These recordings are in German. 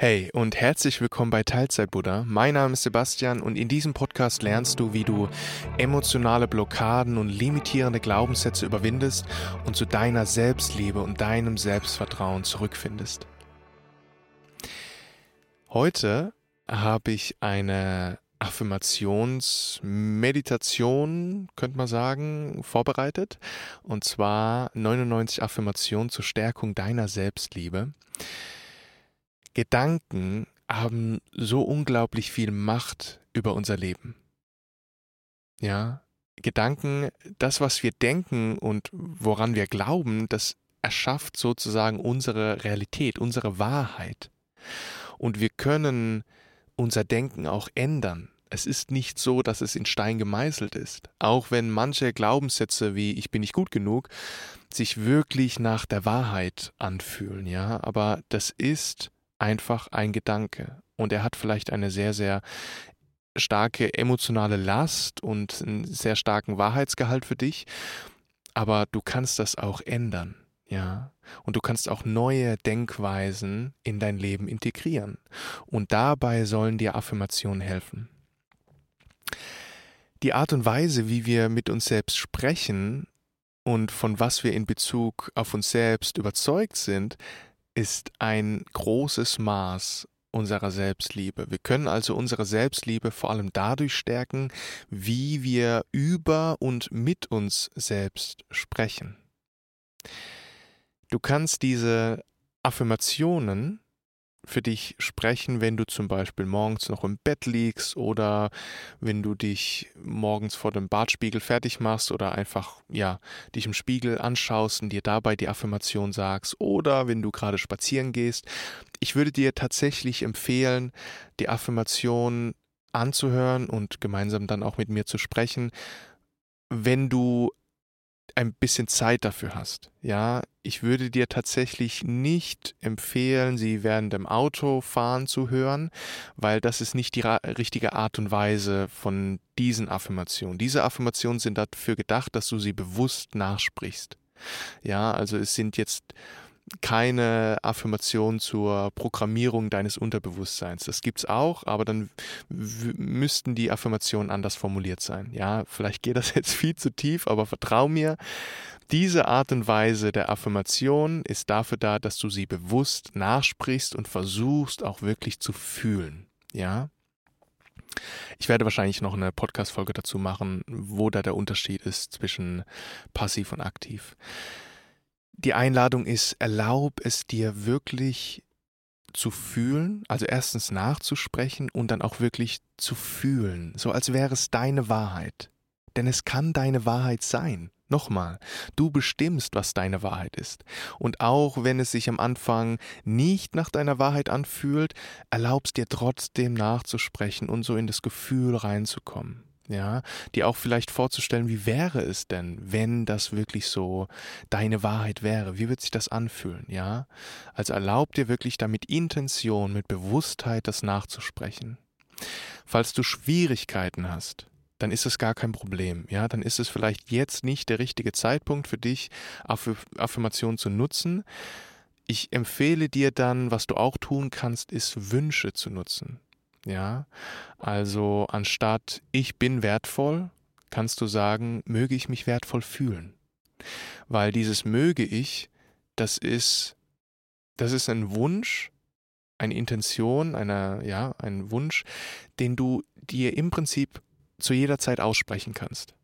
Hey und herzlich willkommen bei Teilzeit Buddha. Mein Name ist Sebastian und in diesem Podcast lernst du, wie du emotionale Blockaden und limitierende Glaubenssätze überwindest und zu deiner Selbstliebe und deinem Selbstvertrauen zurückfindest. Heute habe ich eine Affirmationsmeditation, könnte man sagen, vorbereitet. Und zwar 99 Affirmationen zur Stärkung deiner Selbstliebe. Gedanken haben so unglaublich viel Macht über unser Leben. Ja, Gedanken, das, was wir denken und woran wir glauben, das erschafft sozusagen unsere Realität, unsere Wahrheit. Und wir können unser Denken auch ändern. Es ist nicht so, dass es in Stein gemeißelt ist. Auch wenn manche Glaubenssätze wie ich bin nicht gut genug sich wirklich nach der Wahrheit anfühlen, ja, aber das ist einfach ein Gedanke. Und er hat vielleicht eine sehr, sehr starke emotionale Last und einen sehr starken Wahrheitsgehalt für dich. Aber du kannst das auch ändern. Ja, und du kannst auch neue Denkweisen in dein Leben integrieren. Und dabei sollen dir Affirmationen helfen. Die Art und Weise, wie wir mit uns selbst sprechen und von was wir in Bezug auf uns selbst überzeugt sind, ist ein großes Maß unserer Selbstliebe. Wir können also unsere Selbstliebe vor allem dadurch stärken, wie wir über und mit uns selbst sprechen. Du kannst diese Affirmationen für dich sprechen, wenn du zum Beispiel morgens noch im Bett liegst oder wenn du dich morgens vor dem Bartspiegel fertig machst oder einfach, ja, dich im Spiegel anschaust und dir dabei die Affirmation sagst oder wenn du gerade spazieren gehst. Ich würde dir tatsächlich empfehlen, die Affirmation anzuhören und gemeinsam dann auch mit mir zu sprechen, wenn du ein bisschen Zeit dafür hast. Ja, ich würde dir tatsächlich nicht empfehlen, sie während dem Autofahren zu hören, weil das ist nicht die richtige Art und Weise von diesen Affirmationen. Diese Affirmationen sind dafür gedacht, dass du sie bewusst nachsprichst. Ja, also es sind jetzt keine Affirmation zur Programmierung deines Unterbewusstseins. Das gibt's auch, aber dann müssten die Affirmationen anders formuliert sein. Ja, vielleicht geht das jetzt viel zu tief, aber vertrau mir, diese Art und Weise der Affirmation ist dafür da, dass du sie bewusst nachsprichst und versuchst auch wirklich zu fühlen. Ja? Ich werde wahrscheinlich noch eine Podcast-Folge dazu machen, wo da der Unterschied ist zwischen passiv und aktiv die Einladung ist, erlaub es dir wirklich zu fühlen, also erstens nachzusprechen und dann auch wirklich zu fühlen, so als wäre es deine Wahrheit. Denn es kann deine Wahrheit sein. Nochmal, du bestimmst, was deine Wahrheit ist. Und auch wenn es sich am Anfang nicht nach deiner Wahrheit anfühlt, erlaubst dir trotzdem nachzusprechen und so in das Gefühl reinzukommen ja, dir auch vielleicht vorzustellen, wie wäre es denn, wenn das wirklich so deine Wahrheit wäre? Wie wird sich das anfühlen, ja? Also erlaub dir wirklich damit Intention, mit Bewusstheit das nachzusprechen. Falls du Schwierigkeiten hast, dann ist es gar kein Problem, ja? Dann ist es vielleicht jetzt nicht der richtige Zeitpunkt für dich, Affirmationen zu nutzen. Ich empfehle dir dann, was du auch tun kannst, ist Wünsche zu nutzen. Ja, also anstatt ich bin wertvoll, kannst du sagen, möge ich mich wertvoll fühlen. Weil dieses möge ich, das ist, das ist ein Wunsch, eine Intention, eine, ja, ein Wunsch, den du dir im Prinzip zu jeder Zeit aussprechen kannst.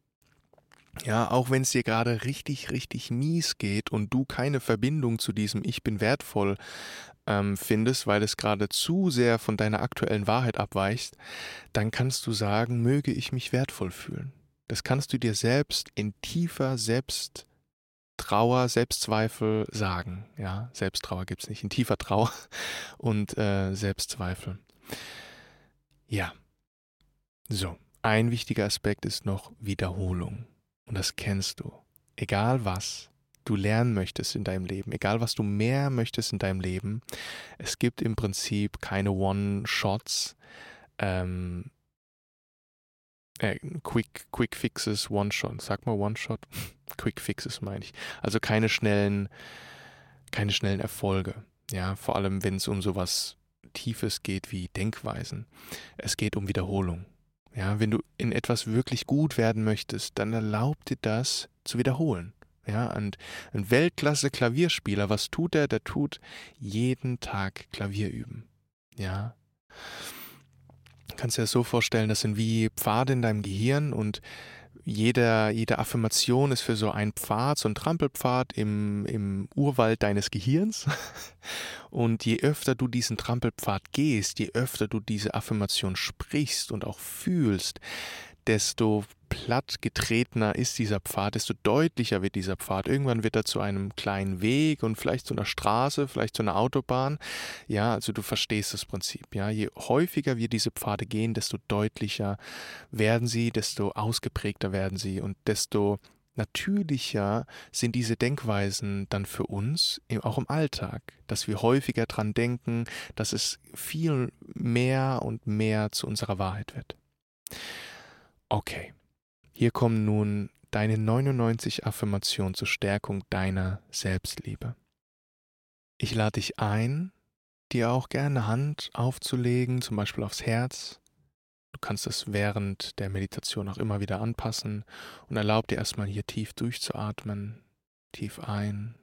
Ja, auch wenn es dir gerade richtig, richtig mies geht und du keine Verbindung zu diesem Ich bin wertvoll ähm, findest, weil es gerade zu sehr von deiner aktuellen Wahrheit abweicht, dann kannst du sagen, möge ich mich wertvoll fühlen. Das kannst du dir selbst in tiefer Selbsttrauer, Selbstzweifel sagen. Ja, Selbsttrauer gibt es nicht, in tiefer Trauer und äh, Selbstzweifel. Ja. So, ein wichtiger Aspekt ist noch Wiederholung. Und das kennst du. Egal was, du lernen möchtest in deinem Leben, egal was du mehr möchtest in deinem Leben, es gibt im Prinzip keine One-Shots, ähm, äh, Quick, Quick Fixes, One-Shot. Sag mal One-Shot. Quick Fixes meine ich. Also keine schnellen, keine schnellen Erfolge. Ja, vor allem wenn es um sowas Tiefes geht wie Denkweisen. Es geht um Wiederholung. Ja, wenn du in etwas wirklich gut werden möchtest, dann erlaub dir das zu wiederholen. Ja, und ein Weltklasse-Klavierspieler, was tut er? Der tut jeden Tag Klavier üben. Ja. Du kannst dir das so vorstellen, das sind wie Pfade in deinem Gehirn und jeder, jede Affirmation ist für so ein Pfad, so ein Trampelpfad im, im Urwald deines Gehirns. Und je öfter du diesen Trampelpfad gehst, je öfter du diese Affirmation sprichst und auch fühlst, desto platt getretener ist dieser Pfad, desto deutlicher wird dieser Pfad. Irgendwann wird er zu einem kleinen Weg und vielleicht zu einer Straße, vielleicht zu einer Autobahn. Ja, also du verstehst das Prinzip. Ja, je häufiger wir diese Pfade gehen, desto deutlicher werden sie, desto ausgeprägter werden sie und desto natürlicher sind diese Denkweisen dann für uns, auch im Alltag, dass wir häufiger dran denken, dass es viel mehr und mehr zu unserer Wahrheit wird. Okay, hier kommen nun deine 99 Affirmationen zur Stärkung deiner Selbstliebe. Ich lade dich ein, dir auch gerne Hand aufzulegen, zum Beispiel aufs Herz. Du kannst es während der Meditation auch immer wieder anpassen und erlaub dir erstmal hier tief durchzuatmen, tief ein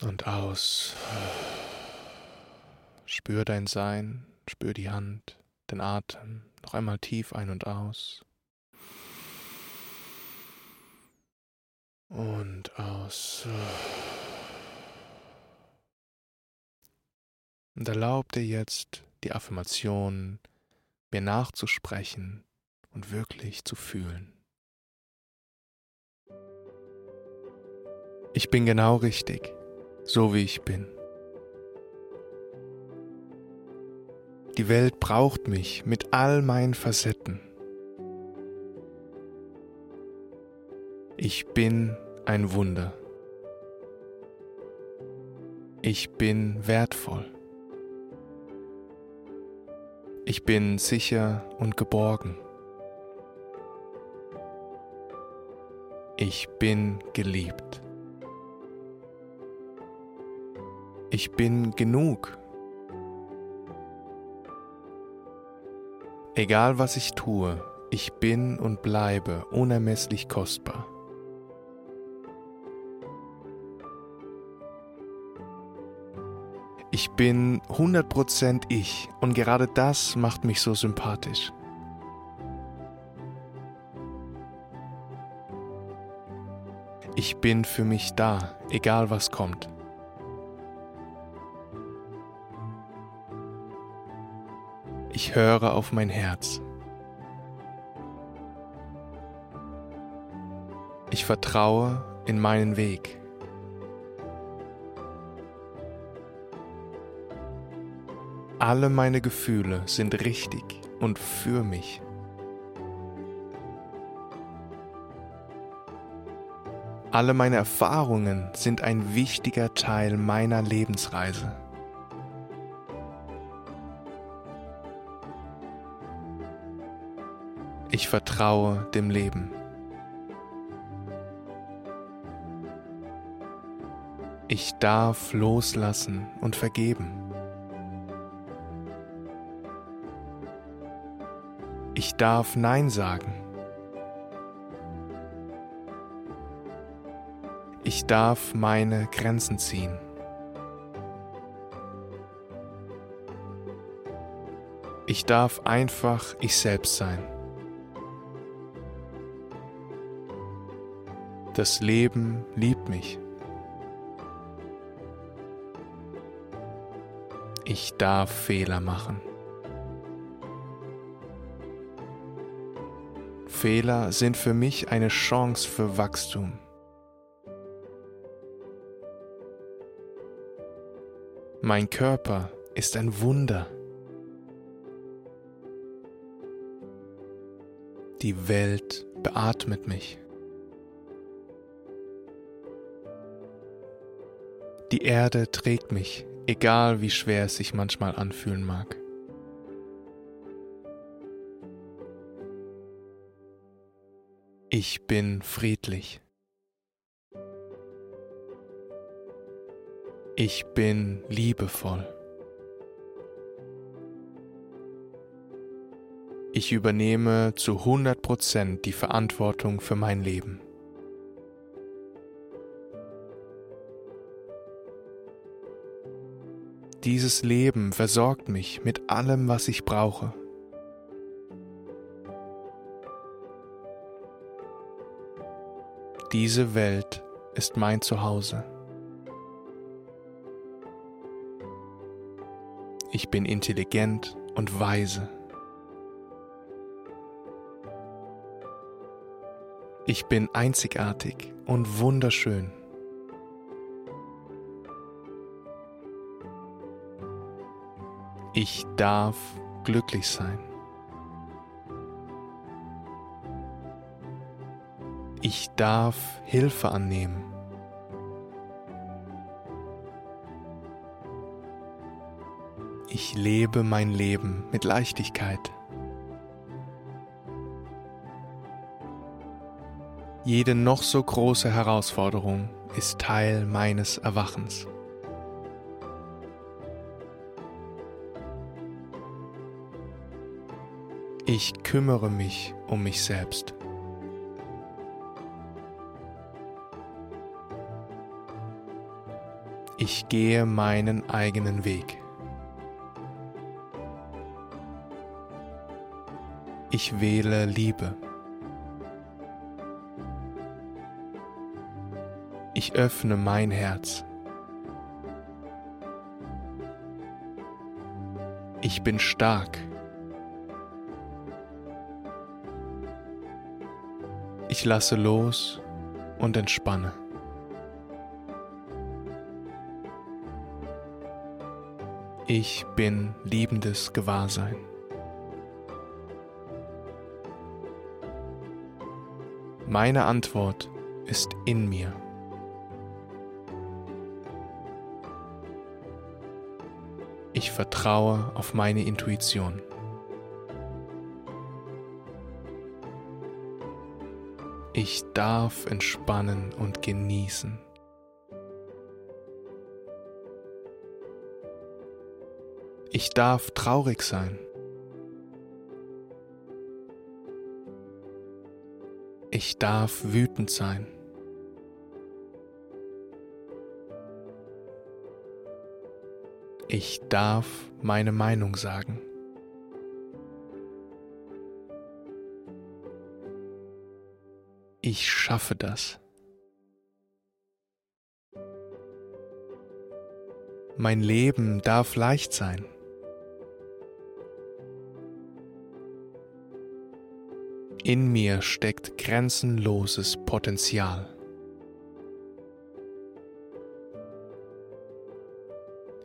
und aus. Spür dein Sein, spür die Hand den Atem noch einmal tief ein und aus. Und aus. Und erlaub dir jetzt die Affirmation mir nachzusprechen und wirklich zu fühlen. Ich bin genau richtig, so wie ich bin. Die Welt braucht mich mit all meinen Facetten. Ich bin ein Wunder. Ich bin wertvoll. Ich bin sicher und geborgen. Ich bin geliebt. Ich bin genug. Egal was ich tue, ich bin und bleibe unermesslich kostbar. Ich bin 100% ich und gerade das macht mich so sympathisch. Ich bin für mich da, egal was kommt. Ich höre auf mein Herz. Ich vertraue in meinen Weg. Alle meine Gefühle sind richtig und für mich. Alle meine Erfahrungen sind ein wichtiger Teil meiner Lebensreise. Vertraue dem Leben. Ich darf loslassen und vergeben. Ich darf Nein sagen. Ich darf meine Grenzen ziehen. Ich darf einfach ich selbst sein. Das Leben liebt mich. Ich darf Fehler machen. Fehler sind für mich eine Chance für Wachstum. Mein Körper ist ein Wunder. Die Welt beatmet mich. Die Erde trägt mich, egal wie schwer es sich manchmal anfühlen mag. Ich bin friedlich. Ich bin liebevoll. Ich übernehme zu 100% die Verantwortung für mein Leben. Dieses Leben versorgt mich mit allem, was ich brauche. Diese Welt ist mein Zuhause. Ich bin intelligent und weise. Ich bin einzigartig und wunderschön. Ich darf glücklich sein. Ich darf Hilfe annehmen. Ich lebe mein Leben mit Leichtigkeit. Jede noch so große Herausforderung ist Teil meines Erwachens. Ich kümmere mich um mich selbst. Ich gehe meinen eigenen Weg. Ich wähle Liebe. Ich öffne mein Herz. Ich bin stark. Ich lasse los und entspanne. Ich bin liebendes Gewahrsein. Meine Antwort ist in mir. Ich vertraue auf meine Intuition. Ich darf entspannen und genießen. Ich darf traurig sein. Ich darf wütend sein. Ich darf meine Meinung sagen. Ich schaffe das. Mein Leben darf leicht sein. In mir steckt grenzenloses Potenzial.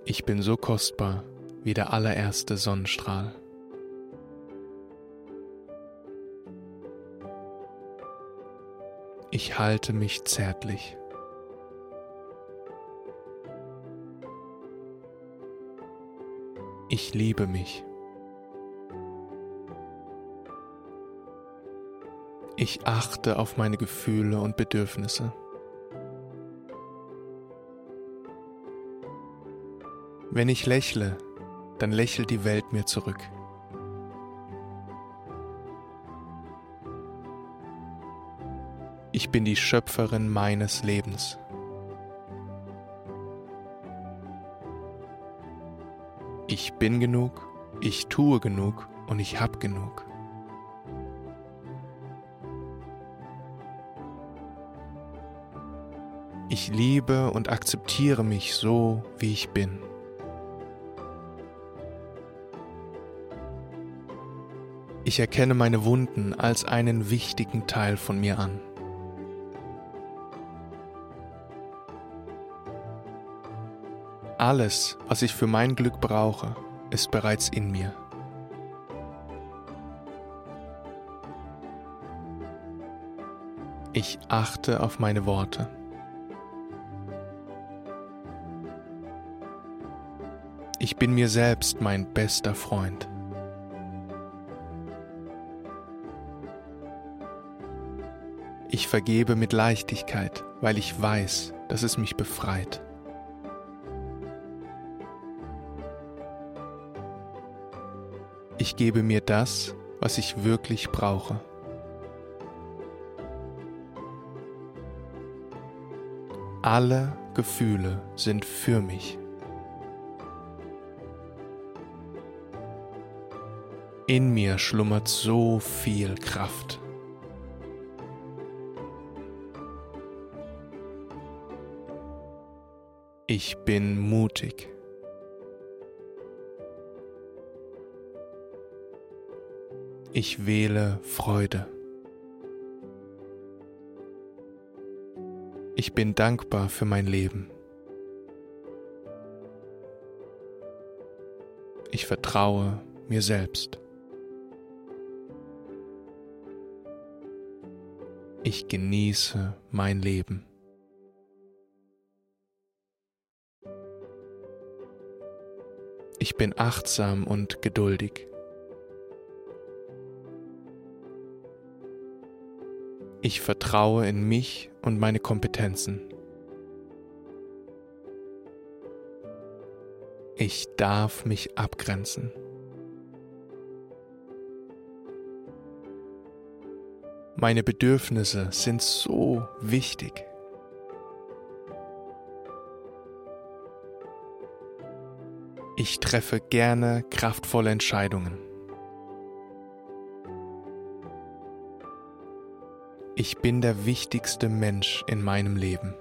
Ich bin so kostbar wie der allererste Sonnenstrahl. Ich halte mich zärtlich. Ich liebe mich. Ich achte auf meine Gefühle und Bedürfnisse. Wenn ich lächle, dann lächelt die Welt mir zurück. Ich bin die Schöpferin meines Lebens. Ich bin genug, ich tue genug und ich hab genug. Ich liebe und akzeptiere mich so, wie ich bin. Ich erkenne meine Wunden als einen wichtigen Teil von mir an. Alles, was ich für mein Glück brauche, ist bereits in mir. Ich achte auf meine Worte. Ich bin mir selbst mein bester Freund. Ich vergebe mit Leichtigkeit, weil ich weiß, dass es mich befreit. Gebe mir das, was ich wirklich brauche. Alle Gefühle sind für mich. In mir schlummert so viel Kraft. Ich bin mutig. Ich wähle Freude. Ich bin dankbar für mein Leben. Ich vertraue mir selbst. Ich genieße mein Leben. Ich bin achtsam und geduldig. Ich vertraue in mich und meine Kompetenzen. Ich darf mich abgrenzen. Meine Bedürfnisse sind so wichtig. Ich treffe gerne kraftvolle Entscheidungen. Ich bin der wichtigste Mensch in meinem Leben.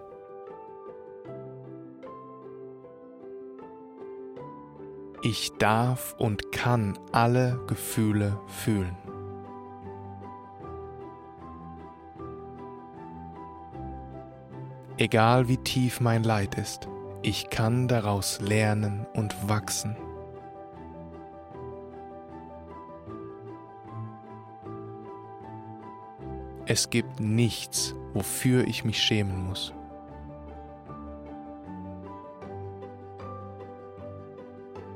Ich darf und kann alle Gefühle fühlen. Egal wie tief mein Leid ist, ich kann daraus lernen und wachsen. Es gibt nichts, wofür ich mich schämen muss.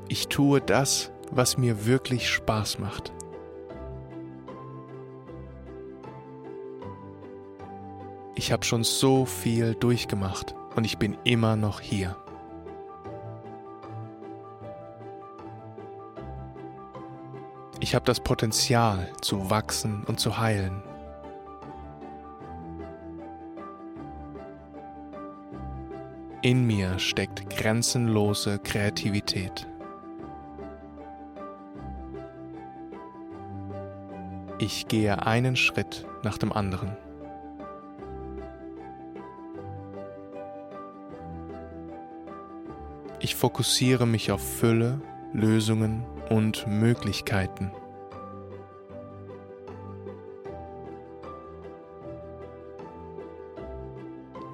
Ich tue das, was mir wirklich Spaß macht. Ich habe schon so viel durchgemacht und ich bin immer noch hier. Ich habe das Potenzial zu wachsen und zu heilen. In mir steckt grenzenlose Kreativität. Ich gehe einen Schritt nach dem anderen. Ich fokussiere mich auf Fülle, Lösungen und Möglichkeiten.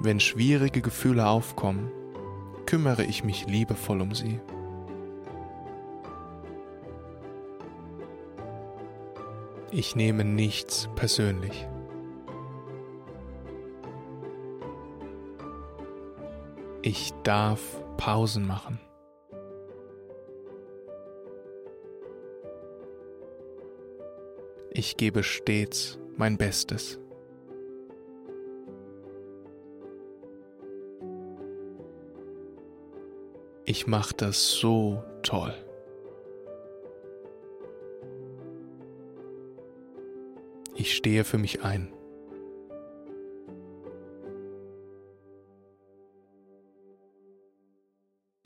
Wenn schwierige Gefühle aufkommen, kümmere ich mich liebevoll um sie. Ich nehme nichts persönlich. Ich darf Pausen machen. Ich gebe stets mein Bestes. Ich mache das so toll. Ich stehe für mich ein.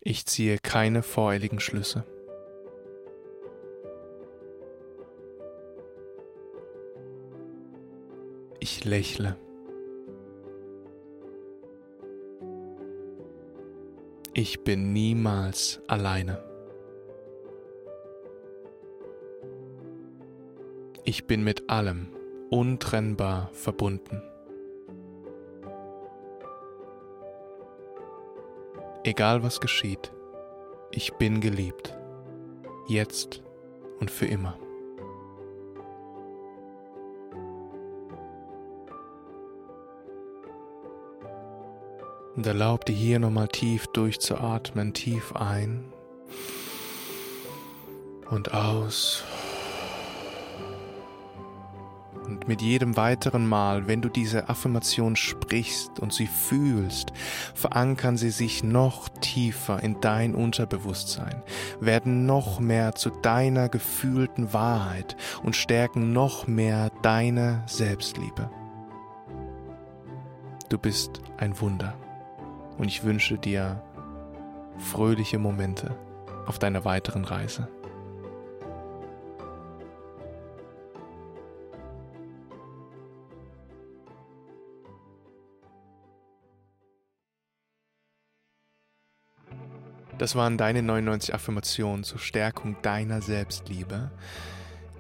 Ich ziehe keine voreiligen Schlüsse. Ich lächle. Ich bin niemals alleine. Ich bin mit allem untrennbar verbunden. Egal was geschieht, ich bin geliebt, jetzt und für immer. Und erlaub dir hier nochmal tief durchzuatmen, tief ein und aus. Und mit jedem weiteren Mal, wenn du diese Affirmation sprichst und sie fühlst, verankern sie sich noch tiefer in dein Unterbewusstsein, werden noch mehr zu deiner gefühlten Wahrheit und stärken noch mehr deine Selbstliebe. Du bist ein Wunder und ich wünsche dir fröhliche Momente auf deiner weiteren Reise. Das waren deine 99 Affirmationen zur Stärkung deiner Selbstliebe.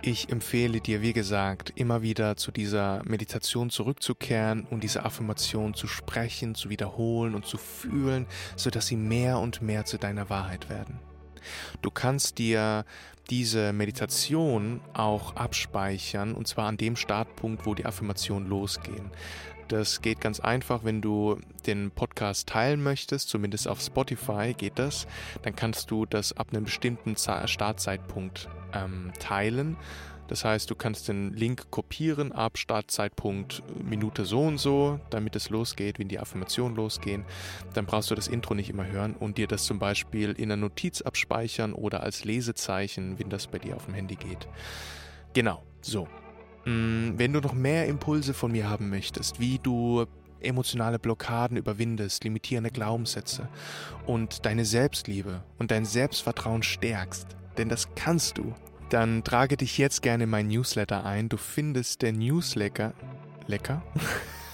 Ich empfehle dir, wie gesagt, immer wieder zu dieser Meditation zurückzukehren und diese Affirmation zu sprechen, zu wiederholen und zu fühlen, sodass sie mehr und mehr zu deiner Wahrheit werden. Du kannst dir diese Meditation auch abspeichern und zwar an dem Startpunkt, wo die Affirmationen losgehen. Das geht ganz einfach, wenn du den Podcast teilen möchtest, zumindest auf Spotify geht das, dann kannst du das ab einem bestimmten Startzeitpunkt ähm, teilen. Das heißt, du kannst den Link kopieren ab Startzeitpunkt Minute so und so, damit es losgeht, wenn die Affirmationen losgehen. Dann brauchst du das Intro nicht immer hören und dir das zum Beispiel in einer Notiz abspeichern oder als Lesezeichen, wenn das bei dir auf dem Handy geht. Genau, so. Mm, wenn du noch mehr Impulse von mir haben möchtest, wie du emotionale Blockaden überwindest, limitierende Glaubenssätze und deine Selbstliebe und dein Selbstvertrauen stärkst, denn das kannst du, dann trage dich jetzt gerne in mein Newsletter ein. Du findest den Newsletter lecker.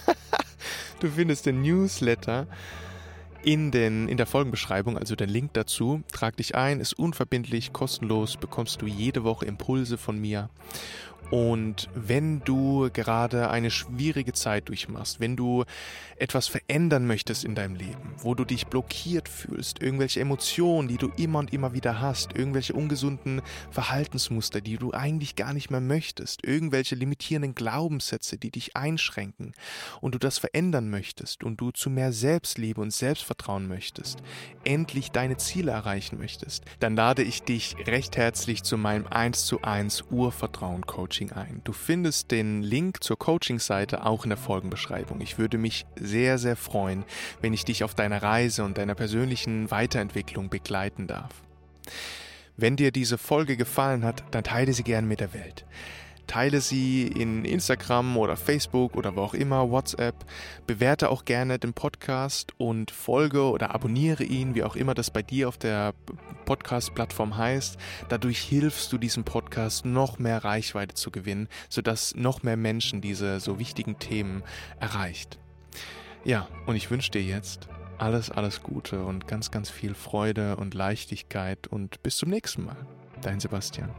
du findest den Newsletter in, den, in der Folgenbeschreibung, also den Link dazu. Trag dich ein, ist unverbindlich, kostenlos, bekommst du jede Woche Impulse von mir. Und wenn du gerade eine schwierige Zeit durchmachst, wenn du etwas verändern möchtest in deinem Leben, wo du dich blockiert fühlst, irgendwelche Emotionen, die du immer und immer wieder hast, irgendwelche ungesunden Verhaltensmuster, die du eigentlich gar nicht mehr möchtest, irgendwelche limitierenden Glaubenssätze, die dich einschränken und du das verändern möchtest und du zu mehr Selbstliebe und Selbstvertrauen möchtest, endlich deine Ziele erreichen möchtest, dann lade ich dich recht herzlich zu meinem 1 zu 1 Urvertrauen Coaching Coaching ein. Du findest den Link zur Coaching-Seite auch in der Folgenbeschreibung. Ich würde mich sehr, sehr freuen, wenn ich dich auf deiner Reise und deiner persönlichen Weiterentwicklung begleiten darf. Wenn dir diese Folge gefallen hat, dann teile sie gerne mit der Welt. Teile sie in Instagram oder Facebook oder wo auch immer, WhatsApp. Bewerte auch gerne den Podcast und folge oder abonniere ihn, wie auch immer das bei dir auf der Podcast-Plattform heißt. Dadurch hilfst du diesem Podcast noch mehr Reichweite zu gewinnen, sodass noch mehr Menschen diese so wichtigen Themen erreicht. Ja, und ich wünsche dir jetzt alles, alles Gute und ganz, ganz viel Freude und Leichtigkeit und bis zum nächsten Mal. Dein Sebastian.